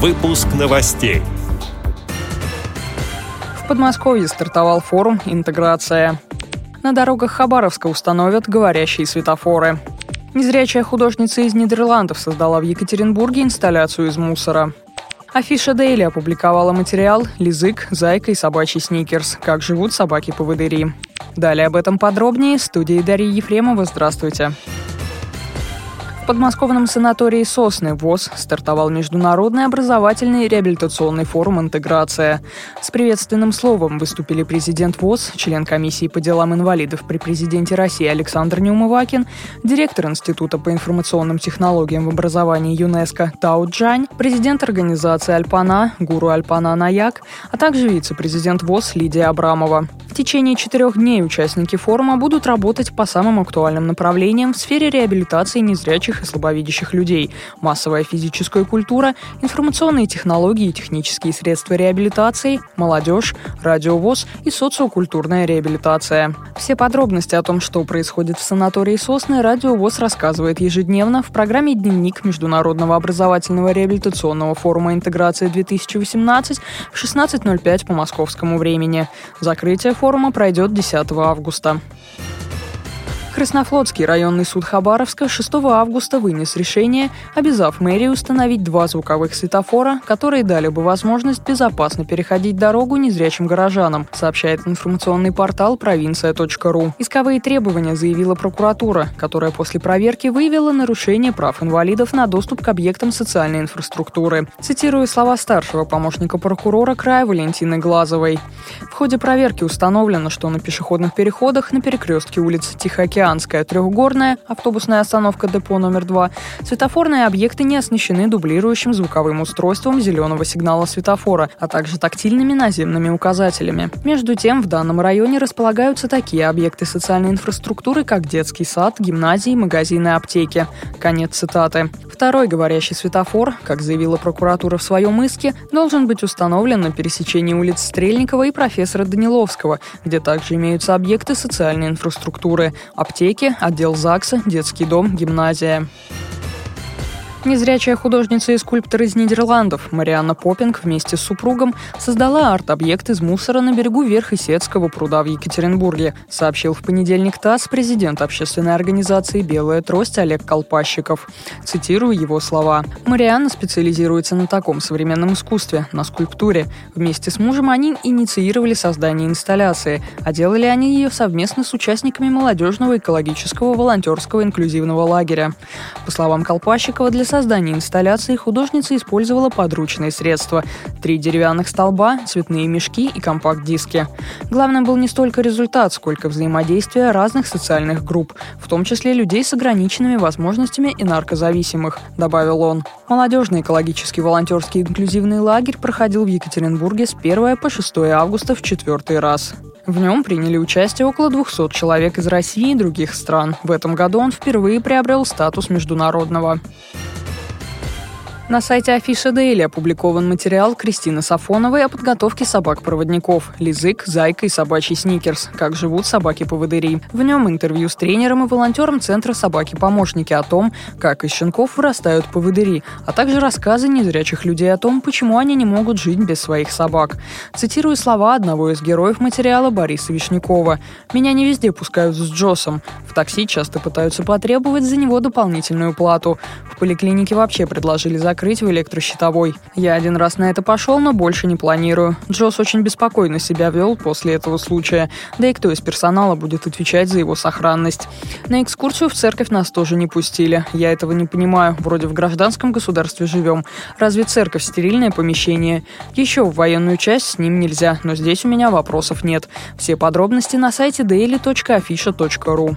Выпуск новостей. В Подмосковье стартовал форум «Интеграция». На дорогах Хабаровска установят говорящие светофоры. Незрячая художница из Нидерландов создала в Екатеринбурге инсталляцию из мусора. Афиша Дейли опубликовала материал «Лизык, зайка и собачий сникерс. Как живут собаки-поводыри». Далее об этом подробнее. В студии Дарья Ефремова. Здравствуйте. Здравствуйте подмосковном санатории «Сосны» ВОЗ стартовал международный образовательный реабилитационный форум «Интеграция». С приветственным словом выступили президент ВОЗ, член комиссии по делам инвалидов при президенте России Александр Неумывакин, директор Института по информационным технологиям в образовании ЮНЕСКо Тао Джань, президент организации «Альпана» Гуру Альпана Наяк, а также вице-президент ВОЗ Лидия Абрамова. В течение четырех дней участники форума будут работать по самым актуальным направлениям в сфере реабилитации незрячих слепых и слабовидящих людей, массовая физическая культура, информационные технологии и технические средства реабилитации, молодежь, радиовоз и социокультурная реабилитация. Все подробности о том, что происходит в санатории «Сосны», радиовоз рассказывает ежедневно в программе «Дневник Международного образовательного реабилитационного форума интеграции-2018» в 16.05 по московскому времени. Закрытие форума пройдет 10 августа. Краснофлотский районный суд Хабаровска 6 августа вынес решение, обязав мэрию установить два звуковых светофора, которые дали бы возможность безопасно переходить дорогу незрячим горожанам, сообщает информационный портал провинция.ру. Исковые требования заявила прокуратура, которая после проверки выявила нарушение прав инвалидов на доступ к объектам социальной инфраструктуры. Цитирую слова старшего помощника прокурора края Валентины Глазовой. В ходе проверки установлено, что на пешеходных переходах на перекрестке улицы Тихоокеан Океанская, Трехгорная, автобусная остановка депо номер 2, светофорные объекты не оснащены дублирующим звуковым устройством зеленого сигнала светофора, а также тактильными наземными указателями. Между тем, в данном районе располагаются такие объекты социальной инфраструктуры, как детский сад, гимназии, магазины, аптеки. Конец цитаты. Второй говорящий светофор, как заявила прокуратура в своем иске, должен быть установлен на пересечении улиц Стрельникова и профессора Даниловского, где также имеются объекты социальной инфраструктуры, аптеки, библиотеки, отдел ЗАГСа, детский дом, гимназия. Незрячая художница и скульптор из Нидерландов Марианна Поппинг вместе с супругом создала арт-объект из мусора на берегу Верхесецкого пруда в Екатеринбурге, сообщил в понедельник ТАСС президент общественной организации «Белая трость» Олег Колпащиков. Цитирую его слова. «Марианна специализируется на таком современном искусстве, на скульптуре. Вместе с мужем они инициировали создание инсталляции, а делали они ее совместно с участниками молодежного экологического волонтерского инклюзивного лагеря. По словам Колпащикова, для создания инсталляции художница использовала подручные средства – три деревянных столба, цветные мешки и компакт-диски. Главным был не столько результат, сколько взаимодействие разных социальных групп, в том числе людей с ограниченными возможностями и наркозависимых, добавил он. Молодежный экологический волонтерский инклюзивный лагерь проходил в Екатеринбурге с 1 по 6 августа в четвертый раз. В нем приняли участие около 200 человек из России и других стран. В этом году он впервые приобрел статус международного. На сайте Афиша Дейли опубликован материал Кристины Сафоновой о подготовке собак-проводников «Лизык, Зайка и собачий сникерс. Как живут собаки-поводыри». В нем интервью с тренером и волонтером Центра «Собаки-помощники» о том, как из щенков вырастают поводыри, а также рассказы незрячих людей о том, почему они не могут жить без своих собак. Цитирую слова одного из героев материала Бориса Вишнякова. «Меня не везде пускают с Джосом. В такси часто пытаются потребовать за него дополнительную плату. В поликлинике вообще предложили заказ закрыть в электрощитовой. Я один раз на это пошел, но больше не планирую. Джос очень беспокойно себя вел после этого случая. Да и кто из персонала будет отвечать за его сохранность? На экскурсию в церковь нас тоже не пустили. Я этого не понимаю. Вроде в гражданском государстве живем. Разве церковь стерильное помещение? Еще в военную часть с ним нельзя, но здесь у меня вопросов нет. Все подробности на сайте daily.afisha.ru.